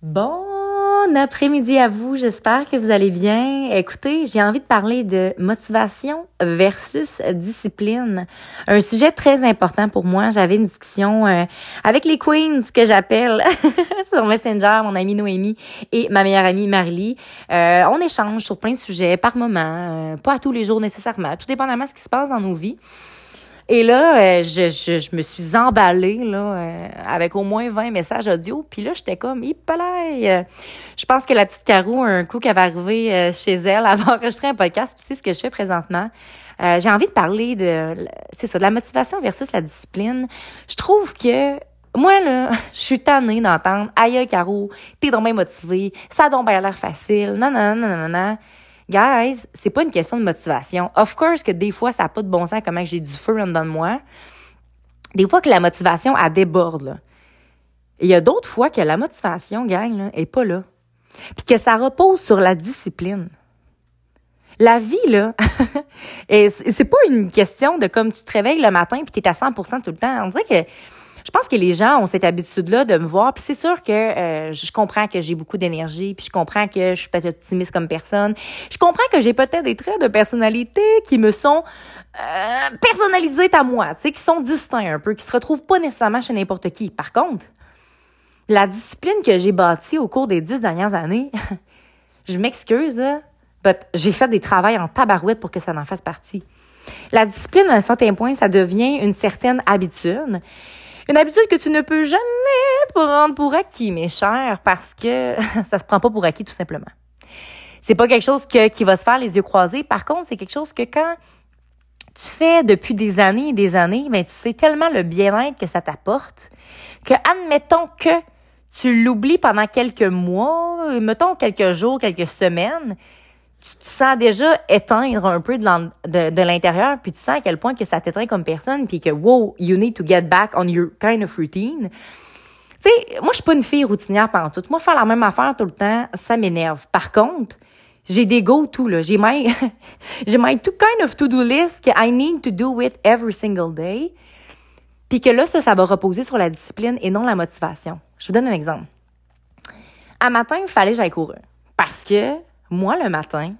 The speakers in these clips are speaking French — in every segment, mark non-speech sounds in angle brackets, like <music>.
Bon après-midi à vous, j'espère que vous allez bien. Écoutez, j'ai envie de parler de motivation versus discipline. Un sujet très important pour moi. J'avais une discussion euh, avec les queens que j'appelle <laughs> sur Messenger, mon amie Noémie et ma meilleure amie Marly. Euh, on échange sur plein de sujets par moment, euh, pas tous les jours nécessairement, tout dépendamment de ce qui se passe dans nos vies. Et là, euh, je, je, je, me suis emballée là, euh, avec au moins 20 messages audio. Puis là, j'étais comme, hippalaï! Je pense que la petite Caro, un coup qu'elle va arriver euh, chez elle, <laughs> elle va enregistrer un podcast. Puis c'est ce que je fais présentement. J'ai envie de parler de, c'est ça, de la motivation versus la discipline. Je trouve que moi, là, <laughs> je suis tannée d'entendre, aïe, Caro, t'es donc bien motivée, ça a donc bien l'air facile, non, non, non, non, non. Guys, c'est pas une question de motivation. Of course que des fois, ça n'a pas de bon sens comment j'ai du feu en dedans de moi. Des fois que la motivation, elle déborde, là. Il y a d'autres fois que la motivation, gang, là, est pas là. Puis que ça repose sur la discipline. La vie, là, <laughs> c'est pas une question de comme tu te réveilles le matin puis t'es à 100% tout le temps. On dirait que je pense que les gens ont cette habitude-là de me voir. Puis c'est sûr que euh, je comprends que j'ai beaucoup d'énergie, puis je comprends que je suis peut-être optimiste comme personne. Je comprends que j'ai peut-être des traits de personnalité qui me sont euh, personnalisés à moi, tu sais, qui sont distincts un peu, qui se retrouvent pas nécessairement chez n'importe qui. Par contre, la discipline que j'ai bâtie au cours des dix dernières années, <laughs> je m'excuse, j'ai fait des travails en tabarouette pour que ça en fasse partie. La discipline, à un certain point, ça devient une certaine habitude. Une habitude que tu ne peux jamais prendre pour acquis, mes chers, parce que <laughs> ça se prend pas pour acquis tout simplement. C'est pas quelque chose que, qui va se faire les yeux croisés. Par contre, c'est quelque chose que quand tu fais depuis des années et des années, ben, tu sais tellement le bien-être que ça t'apporte que, admettons que tu l'oublies pendant quelques mois, mettons quelques jours, quelques semaines, tu te sens déjà éteindre un peu de, l'intérieur, puis tu sens à quel point que ça t'éteint comme personne, puis que, wow, you need to get back on your kind of routine. Tu sais, moi, je suis pas une fille routinière pendant tout. Moi, faire la même affaire tout le temps, ça m'énerve. Par contre, j'ai des go-to, là. J'ai my, <laughs> j'ai my tout kind of to-do list que I need to do it every single day. Puis que là, ça, ça va reposer sur la discipline et non la motivation. Je vous donne un exemple. À matin, il fallait que j'aille courir. Parce que moi, le matin,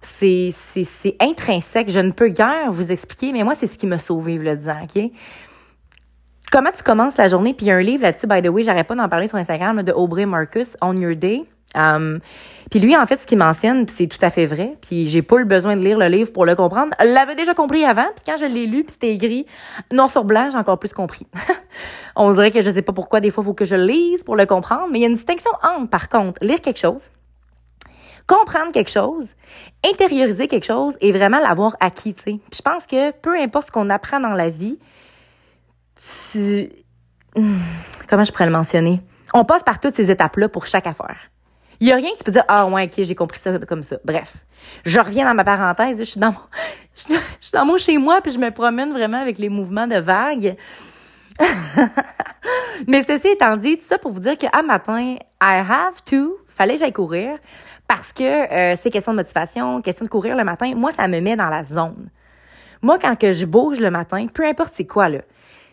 c'est, intrinsèque. Je ne peux guère vous expliquer, mais moi, c'est ce qui m'a sauvé, le disant, OK? Comment tu commences la journée? Puis il y a un livre là-dessus, by the way, j'arrête pas d'en parler sur Instagram, de Aubrey Marcus, On Your Day. Um, puis lui, en fait, ce qu'il mentionne, c'est tout à fait vrai. Puis j'ai pas eu besoin de lire le livre pour le comprendre. Je l'avais déjà compris avant. Puis quand je l'ai lu, puis c'était écrit noir sur blanc, j'ai encore plus compris. <laughs> On dirait que je sais pas pourquoi des fois faut que je lise pour le comprendre. Mais il y a une distinction entre, par contre, lire quelque chose comprendre quelque chose, intérioriser quelque chose et vraiment l'avoir acquis, tu sais. Je pense que peu importe ce qu'on apprend dans la vie, tu... Hmm, comment je pourrais le mentionner? On passe par toutes ces étapes-là pour chaque affaire. Il y a rien que tu peux dire, ah ouais, ok, j'ai compris ça comme ça. Bref, je reviens dans ma parenthèse, je suis dans mon, <laughs> je suis dans mon chez moi puis je me promène vraiment avec les mouvements de vagues. <laughs> Mais ceci étant dit, tout ça pour vous dire que à matin, I have to, fallait que j'aille courir parce que euh, c'est question de motivation, question de courir le matin. Moi, ça me met dans la zone. Moi, quand que je bouge le matin, peu importe c'est quoi, là,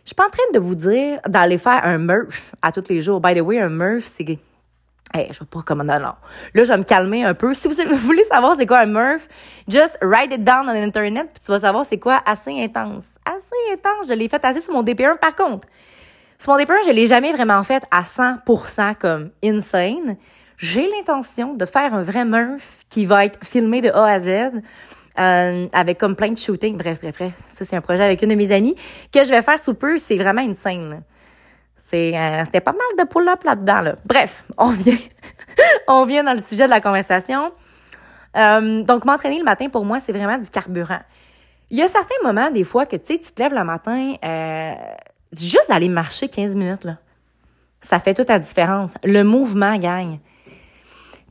je suis pas en train de vous dire d'aller faire un Murph à tous les jours. By the way, un Murph, c'est... Hey, je sais pas comment... Non, non. Là, je vais me calmer un peu. Si vous <laughs> voulez savoir c'est quoi un Murph, just write it down on Internet, puis tu vas savoir c'est quoi assez intense. Assez intense. Je l'ai fait assez sur mon DP1, par contre. Sur mon DP1, je l'ai jamais vraiment fait à 100% comme insane j'ai l'intention de faire un vrai Murph qui va être filmé de A à Z. Euh, avec comme plein de shooting. Bref, bref, bref. Ça, c'est un projet avec une de mes amies que je vais faire sous peu. C'est vraiment une scène. C'est, euh, c'était pas mal de pull-up là-dedans, là. Bref, on vient, <laughs> on vient dans le sujet de la conversation. Euh, donc, m'entraîner le matin, pour moi, c'est vraiment du carburant. Il y a certains moments, des fois, que, tu sais, tu te lèves le matin, juste aller marcher 15 minutes, là. Ça fait toute la différence. Le mouvement gagne.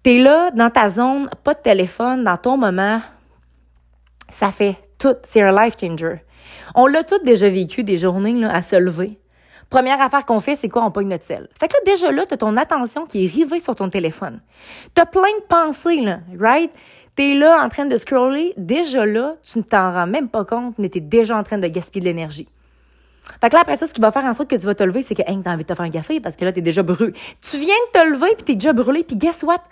T'es là, dans ta zone, pas de téléphone, dans ton moment. Ça fait tout. C'est un life changer. On l'a tout déjà vécu, des journées là, à se lever. Première affaire qu'on fait, c'est quoi? On pogne notre sel. Fait que là, déjà là, t'as ton attention qui est rivée sur ton téléphone. T'as plein de pensées, là, right? T'es là en train de scroller. Déjà là, tu ne t'en rends même pas compte, mais t'es déjà en train de gaspiller de l'énergie. Fait que là, après ça, ce qui va faire en sorte que tu vas te lever, c'est que, hey, t'as envie de te faire un café parce que là, t'es déjà brûlé. Tu viens de te lever puis t'es déjà brûlé puis guess what?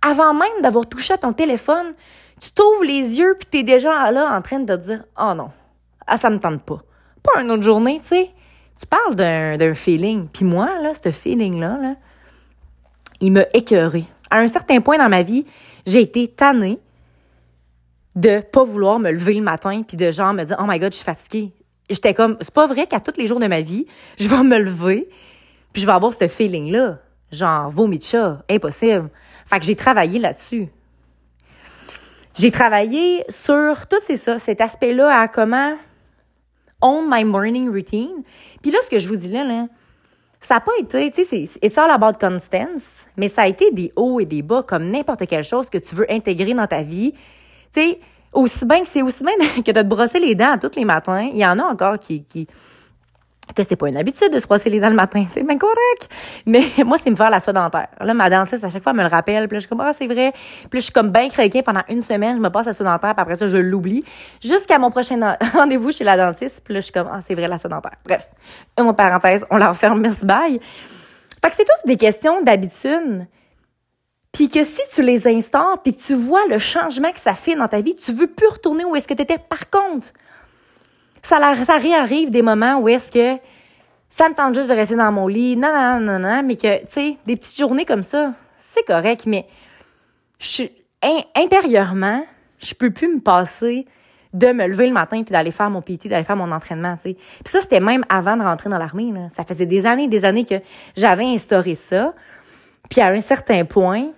Avant même d'avoir touché à ton téléphone, tu t'ouvres les yeux puis t'es déjà là en train de te dire, oh non, ah, ça me tente pas. Pas une autre journée, tu sais. Tu parles d'un feeling. Puis moi, là, ce feeling-là, là, il m'a écœuré. À un certain point dans ma vie, j'ai été tannée de pas vouloir me lever le matin puis de genre me dire oh my god je suis fatiguée j'étais comme c'est pas vrai qu'à tous les jours de ma vie je vais me lever puis je vais avoir ce feeling là genre vomi de chat impossible. Fait que j'ai travaillé là-dessus. J'ai travaillé sur tout c'est ça cet aspect là à comment own my morning routine. Puis là ce que je vous dis là là ça n'a pas été, tu sais, it's all about constance, mais ça a été des hauts et des bas comme n'importe quelle chose que tu veux intégrer dans ta vie. Tu sais, aussi bien que c'est aussi bien <laughs> que de te brosser les dents tous les matins. Il y en a encore qui, qui que c'est pas une habitude de se brosser les dents le matin, c'est bien correct. Mais <laughs> moi, c'est me faire la soie dentaire. Là, ma dentiste, à chaque fois, me le rappelle. Puis là, je suis comme, ah, c'est vrai. Puis je suis comme bien craquée pendant une semaine. Je me passe la soie dentaire. Puis après ça, je l'oublie. Jusqu'à mon prochain <laughs> rendez-vous chez la dentiste. Puis là, je suis comme, ah, c'est vrai, la soie dentaire. Bref. Une parenthèse, on la referme, merci, bye. Fait que c'est toutes des questions d'habitude. Puis que si tu les instaures, puis que tu vois le changement que ça fait dans ta vie, tu veux plus retourner où est-ce que tu étais. Par contre, ça, réarrive des moments où est-ce que ça me tente juste de rester dans mon lit, non, non, non, non, mais que, tu sais, des petites journées comme ça, c'est correct, mais je, intérieurement, je peux plus me passer de me lever le matin puis d'aller faire mon PT, d'aller faire mon entraînement, tu sais. Puis ça, c'était même avant de rentrer dans l'armée. Ça faisait des années et des années que j'avais instauré ça. Puis à un certain point,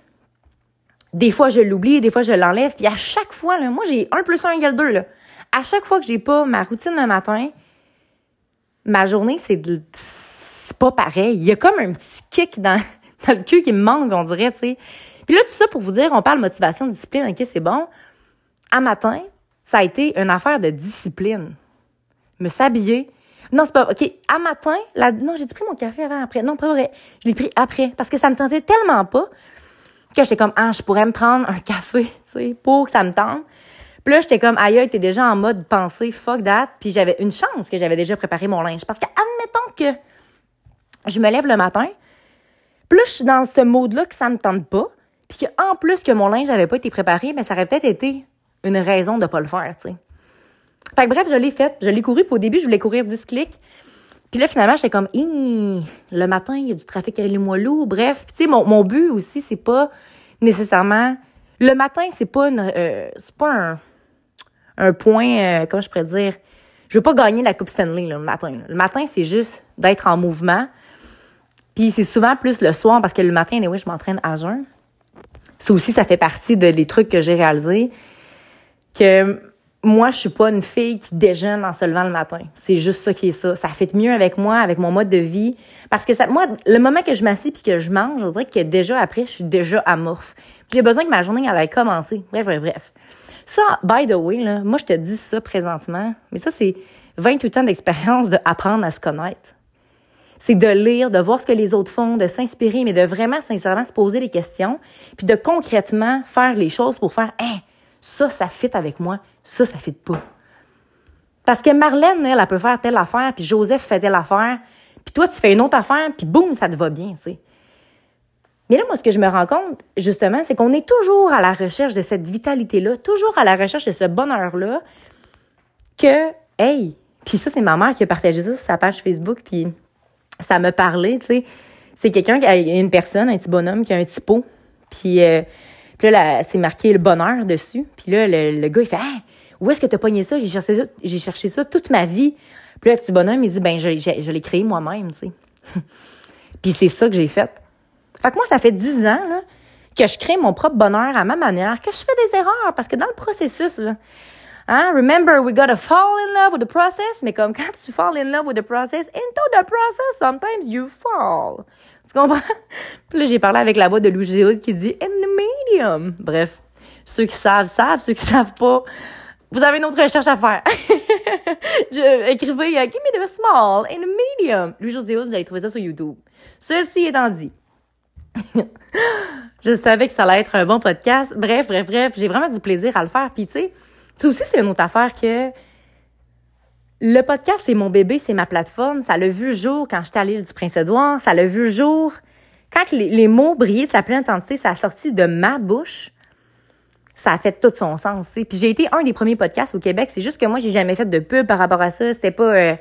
des fois, je l'oublie, des fois, je l'enlève. Puis à chaque fois, là, moi, j'ai 1 plus 1 égale 2. Là. À chaque fois que j'ai pas ma routine le matin, ma journée, c'est pas pareil. Il y a comme un petit kick <laughs> dans, le cul qui me manque, on dirait, tu sais. Puis là, tout ça pour vous dire, on parle motivation, discipline, OK, c'est bon. À matin, ça a été une affaire de discipline. Me s'habiller. Non, c'est pas OK. À matin, non, j'ai pris mon café avant, après? Non, pas vrai. Je l'ai pris après parce que ça me tentait tellement pas que j'étais comme, ah, je pourrais me prendre un café, <laughs> tu sais, pour que ça me tente. Puis j'étais comme, aïe, t'es déjà en mode pensée, fuck that. Puis j'avais une chance que j'avais déjà préparé mon linge. Parce que, admettons que je me lève le matin, là, je suis dans ce mode-là que ça me tente pas, puis qu'en plus que mon linge n'avait pas été préparé, mais ça aurait peut-être été une raison de pas le faire, tu sais. Fait que bref, je l'ai fait. Je l'ai couru, puis au début, je voulais courir 10 clics. Puis là, finalement, j'étais comme, le matin, il y a du trafic à Limoilou. Bref, tu sais, mon, mon but aussi, c'est pas nécessairement. Le matin, c'est pas une, euh, c'est pas un, un point, euh, comment je pourrais dire? Je veux pas gagner la Coupe Stanley le matin. Le matin, c'est juste d'être en mouvement. Puis c'est souvent plus le soir parce que le matin, oui, je m'entraîne à jeun. Ça aussi, ça fait partie de, des trucs que j'ai réalisés. Que moi, je suis pas une fille qui déjeune en se levant le matin. C'est juste ça qui est ça. Ça fait mieux avec moi, avec mon mode de vie. Parce que ça, moi, le moment que je m'assieds puis que je mange, je dirais que déjà après, je suis déjà amorphe. J'ai besoin que ma journée, elle ait commencé. Bref, bref, bref. Ça, by the way, là, moi, je te dis ça présentement, mais ça, c'est 28 ans d'expérience d'apprendre à se connaître. C'est de lire, de voir ce que les autres font, de s'inspirer, mais de vraiment, sincèrement, se poser des questions, puis de concrètement faire les choses pour faire, hein, ça, ça fit avec moi, ça, ça fit pas. Parce que Marlène, elle, peut faire telle affaire, puis Joseph fait telle affaire, puis toi, tu fais une autre affaire, puis boum, ça te va bien, tu sais. Mais là, moi, ce que je me rends compte, justement, c'est qu'on est toujours à la recherche de cette vitalité-là, toujours à la recherche de ce bonheur-là, que, hey, puis ça, c'est ma mère qui a partagé ça sur sa page Facebook, puis ça me parlait, tu sais. C'est quelqu'un qui a une personne, un petit bonhomme qui a un petit pot, puis, euh, puis là, c'est marqué le bonheur dessus. Puis là, le, gars, il fait hey, où est-ce que t'as pogné ça? J'ai cherché ça, j'ai cherché ça toute ma vie. Puis là, le petit bonhomme, il dit, ben, je, je, je l'ai créé moi-même, tu sais. <laughs> puis c'est ça que j'ai fait. Fait que moi, ça fait dix ans là, que je crée mon propre bonheur à ma manière, que je fais des erreurs, parce que dans le processus, là, hein, remember, we gotta fall in love with the process, mais comme quand tu fall in love with the process, into the process, sometimes you fall. Tu comprends? <laughs> Puis là, j'ai parlé avec la voix de Louis Géoud qui dit in the medium. Bref, ceux qui savent, savent, ceux qui savent pas, vous avez une autre recherche à faire. <laughs> je, écrivez uh, Give me the small in the medium. Louis José vous allez trouver ça sur YouTube. Ceci étant dit, <laughs> je savais que ça allait être un bon podcast. Bref, bref, bref, j'ai vraiment du plaisir à le faire. Puis tu sais, ça aussi, c'est une autre affaire que le podcast, c'est mon bébé, c'est ma plateforme. Ça l'a vu le jour quand j'étais à l'île du Prince-Édouard. Ça l'a vu le jour quand les, mots brillaient de sa pleine intensité. Ça a sorti de ma bouche. Ça a fait tout son sens. Puis j'ai été un des premiers podcasts au Québec. C'est juste que moi, j'ai jamais fait de pub par rapport à ça. C'était pas... Euh,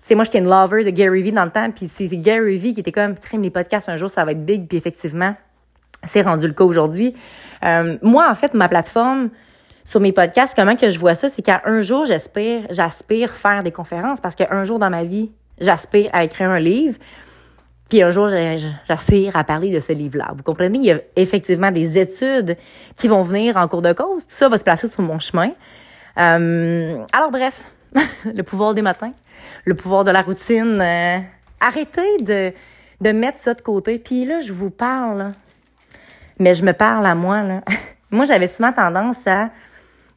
c'est moi, j'étais une lover de Gary Vee dans le temps. Puis c'est Gary Vee qui était comme, crime, les podcasts, un jour, ça va être big. Puis effectivement, c'est rendu le cas aujourd'hui. Euh, moi, en fait, ma plateforme sur mes podcasts, comment que je vois ça, c'est qu'à un jour, j'espère, j'aspire faire des conférences parce qu'un jour dans ma vie, j'aspire à écrire un livre. Puis un jour, j'aspire à parler de ce livre-là. Vous comprenez? Il y a effectivement des études qui vont venir en cours de cause. Tout ça va se placer sur mon chemin. Euh, alors bref, <laughs> le pouvoir des matins, le pouvoir de la routine. Euh, arrêtez de, de mettre ça de côté. Puis là, je vous parle, mais je me parle à moi. Là. <laughs> moi, j'avais souvent tendance à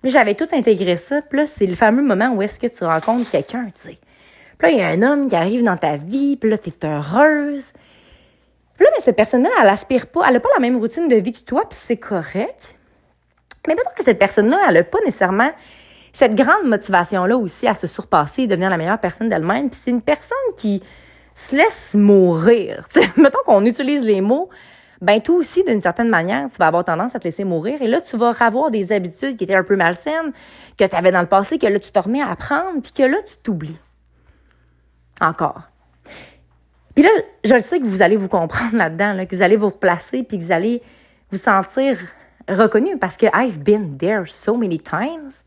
j'avais tout intégré ça. Puis là, c'est le fameux moment où est-ce que tu rencontres quelqu'un, tu sais. Puis là, il y a un homme qui arrive dans ta vie, puis là, t'es heureuse. Puis là, mais cette personne-là, elle aspire pas, elle a pas la même routine de vie que toi, puis c'est correct. Mais peut-être que cette personne-là, elle a pas nécessairement cette grande motivation-là aussi à se surpasser et devenir la meilleure personne d'elle-même. Puis c'est une personne qui se laisse mourir. <laughs> Mettons qu'on utilise les mots ben toi aussi, d'une certaine manière, tu vas avoir tendance à te laisser mourir. Et là, tu vas avoir des habitudes qui étaient un peu malsaines, que tu avais dans le passé, que là, tu te remets à apprendre, puis que là, tu t'oublies. Encore. Puis là, je le sais que vous allez vous comprendre là-dedans, que vous allez vous replacer, puis que vous allez vous sentir reconnu parce que I've been there so many times.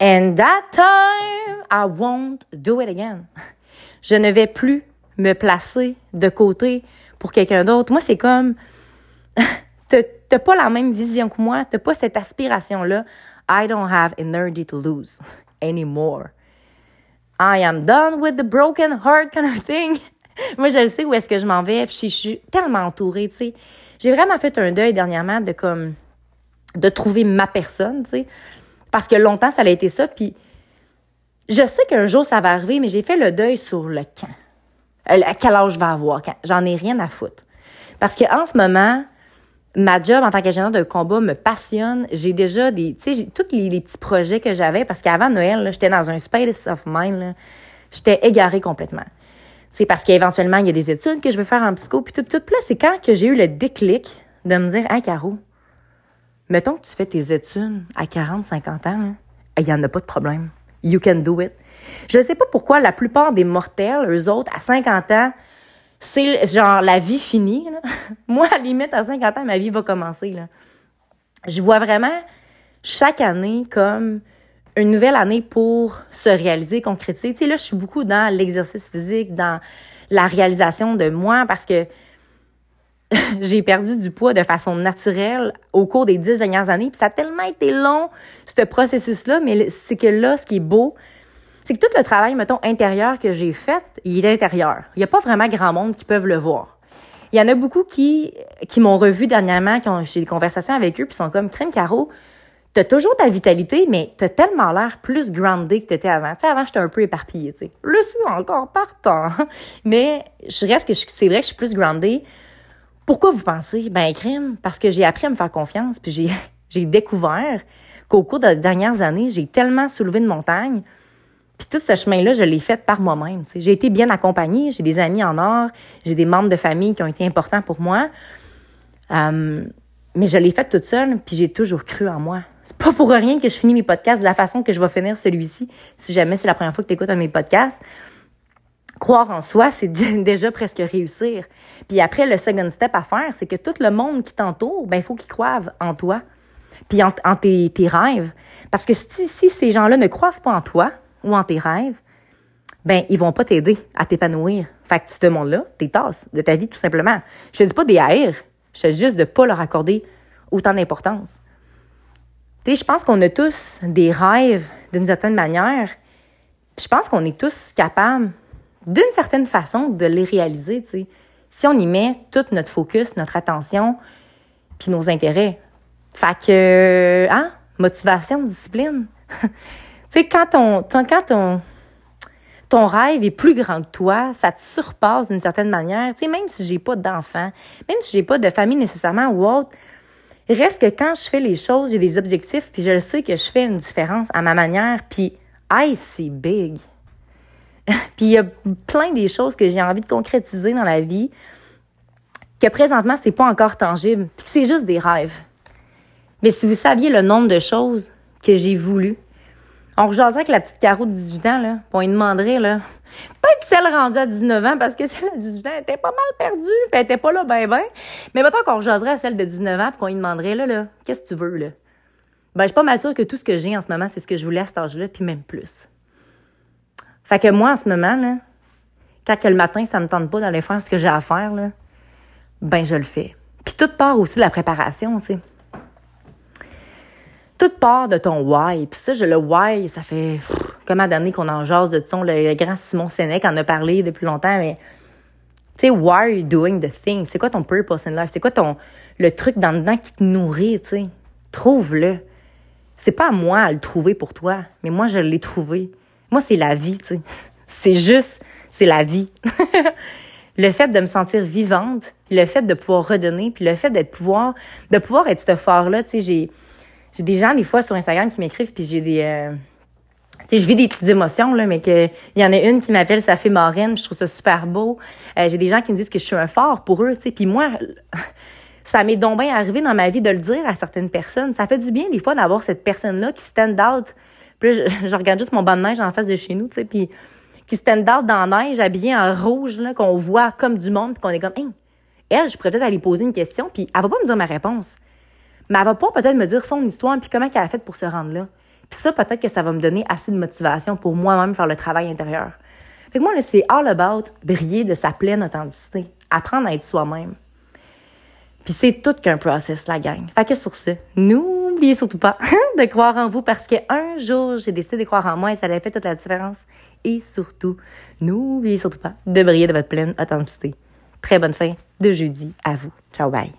And that time, I won't do it again. Je ne vais plus me placer de côté pour quelqu'un d'autre. Moi, c'est comme t'as pas la même vision que moi, t'as pas cette aspiration-là. I don't have energy to lose anymore. I am done with the broken heart kind of thing. <laughs> moi, je sais où est-ce que je m'en vais, je suis tellement entourée, tu sais. J'ai vraiment fait un deuil dernièrement de comme de trouver ma personne, tu sais. Parce que longtemps, ça a été ça, puis je sais qu'un jour, ça va arriver, mais j'ai fait le deuil sur le quand. Euh, à quel âge je vais avoir? J'en ai rien à foutre. Parce qu'en ce moment, ma job en tant qu'agent de combat me passionne. J'ai déjà des, tu sais, tous les, petits projets que j'avais parce qu'avant Noël, j'étais dans un space of mind. J'étais égarée complètement. C'est parce qu'éventuellement, il y a des études que je veux faire en psycho, puis tout, tout. Puis là, c'est quand que j'ai eu le déclic de me dire, ah, Caro, mettons que tu fais tes études à 40, 50 ans, il n'y en a pas de problème. You can do it. Je ne sais pas pourquoi la plupart des mortels, eux autres, à 50 ans, c'est genre la vie finie. <laughs> Moi, à limite, à 50 ans, ma vie va commencer. Là. Je vois vraiment chaque année comme une nouvelle année pour se réaliser, concrétiser. Tu sais, là, je suis beaucoup dans l'exercice physique, dans la réalisation de moi parce que <laughs> j'ai perdu du poids de façon naturelle au cours des dix dernières années. Puis ça a tellement été long, ce processus-là, mais c'est que là, ce qui est beau, c'est que tout le travail, mettons, intérieur que j'ai fait, il est intérieur. Il n'y a pas vraiment grand monde qui peuvent le voir. Il y en a beaucoup qui, m'ont revu dernièrement, j'ai des conversations avec eux, puis sont comme, Crème Caro, t'as toujours ta vitalité, mais t'as tellement l'air plus groundé que t'étais avant. Tu sais, avant, j'étais un peu éparpillée, tu sais. Le suis encore partant. <laughs> mais je reste que c'est vrai que je suis plus groundée. Pourquoi vous pensez? Ben, crime, parce que j'ai appris à me faire confiance, puis j'ai, <laughs> j'ai découvert qu'au cours des dernières années, j'ai tellement soulevé de montagnes puis tout ce chemin-là, je l'ai fait par moi-même. J'ai été bien accompagnée, j'ai des amis en or, j'ai des membres de famille qui ont été importants pour moi. Euh, mais je l'ai fait toute seule, puis j'ai toujours cru en moi. C'est pas pour rien que je finis mes podcasts de la façon que je vais finir celui-ci, si jamais c'est la première fois que tu écoutes un de mes podcasts. Croire en soi, c'est <laughs> déjà presque réussir. Puis après, le second step à faire, c'est que tout le monde qui t'entoure, ben il faut qu'ils croient en toi, puis en, tes, rêves. Parce que si ces gens-là ne croient pas en toi, ou en tes rêves, ben ils vont pas t'aider à t'épanouir. Fait que ce monde-là, tes tasses de ta vie tout simplement. Je te dis pas des haïr, je te dis juste de pas leur accorder autant d'importance. Tu sais, je pense qu'on a tous des rêves d'une certaine manière. Je pense qu'on est tous capables, d'une certaine façon, de les réaliser, tu sais. Si on y met tout notre focus, notre attention, puis nos intérêts. Fait que, hein, motivation, discipline. <laughs> Tu sais, quand ton, quand ton, ton rêve est plus grand que toi, ça te surpasse d'une certaine manière. Tu sais, même si j'ai pas d'enfants, même si j'ai pas de famille nécessairement ou autre, reste que quand je fais les choses, j'ai des objectifs, puis je sais que je fais une différence à ma manière, puis I see big. <laughs> puis il y a plein des choses que j'ai envie de concrétiser dans la vie que présentement, c'est pas encore tangible. C'est juste des rêves. Mais si vous saviez le nombre de choses que j'ai voulu, on rejaserait avec la petite Caro de 18 ans, là, on lui demanderait, là, peut-être celle rendue à 19 ans, parce que celle à 18 ans était pas mal perdue, elle était pas là ben ben. Mais maintenant qu'on rejaserait à celle de 19 ans, puis qu'on lui demanderait, là, là, qu'est-ce que tu veux, là? Ben, je suis pas mal sûre que tout ce que j'ai en ce moment, c'est ce que je voulais à cet âge-là, puis même plus. Fait que moi, en ce moment, là, quand que le matin, ça me tente pas d'aller faire ce que j'ai à faire, là, ben, je le fais. Puis toute part aussi de la préparation, tu sais toute part de ton why. Puis ça, je le why, ça fait comme à d'années qu'on en jase de ton. Le, grand Simon Sénèque en a parlé depuis longtemps, mais tu sais, why are you doing the thing? C'est quoi ton purpose in life? C'est quoi ton le truc dans le dedans qui te nourrit, tu sais? Trouve-le. C'est pas à moi à le trouver pour toi, mais moi, je l'ai trouvé. Moi, c'est la vie, tu sais. <laughs> C'est juste, c'est la vie. <laughs> le fait de me sentir vivante, le fait de pouvoir redonner, puis le fait d'être pouvoir, de pouvoir être ce fort-là, tu sais, j'ai j'ai des gens, des fois, sur Instagram qui m'écrivent, puis j'ai des... Euh, tu sais, je vis des petites émotions, là, mais qu'il y en a une qui m'appelle Ça fait marraine, je trouve ça super beau. Euh, j'ai des gens qui me disent que je suis un fort pour eux, tu sais. Puis moi, <laughs> ça m'est donc bien arrivé dans ma vie de le dire à certaines personnes. Ça fait du bien, des fois, d'avoir cette personne-là qui stand out. Puis là, <laughs> je, regarde juste mon banc de neige en face de chez nous, tu sais, puis qui stand out dans la neige, habillée en rouge, là, qu'on voit comme du monde, qu'on est comme, hey, elle, je pourrais peut-être aller poser une question, puis elle va pas me dire ma réponse. Mais elle va pas peut-être me dire son histoire puis comment elle a fait pour se rendre là. Puis ça, peut-être que ça va me donner assez de motivation pour moi-même faire le travail intérieur. Fait que moi, c'est all about briller de sa pleine authenticité. Apprendre à être soi-même. Puis c'est tout qu'un process, la gang. Fait que sur ce, n'oubliez surtout pas <laughs> de croire en vous parce qu'un jour, j'ai décidé de croire en moi et ça a fait toute la différence. Et surtout, n'oubliez surtout pas de briller de votre pleine authenticité. Très bonne fin de jeudi à vous. Ciao, bye.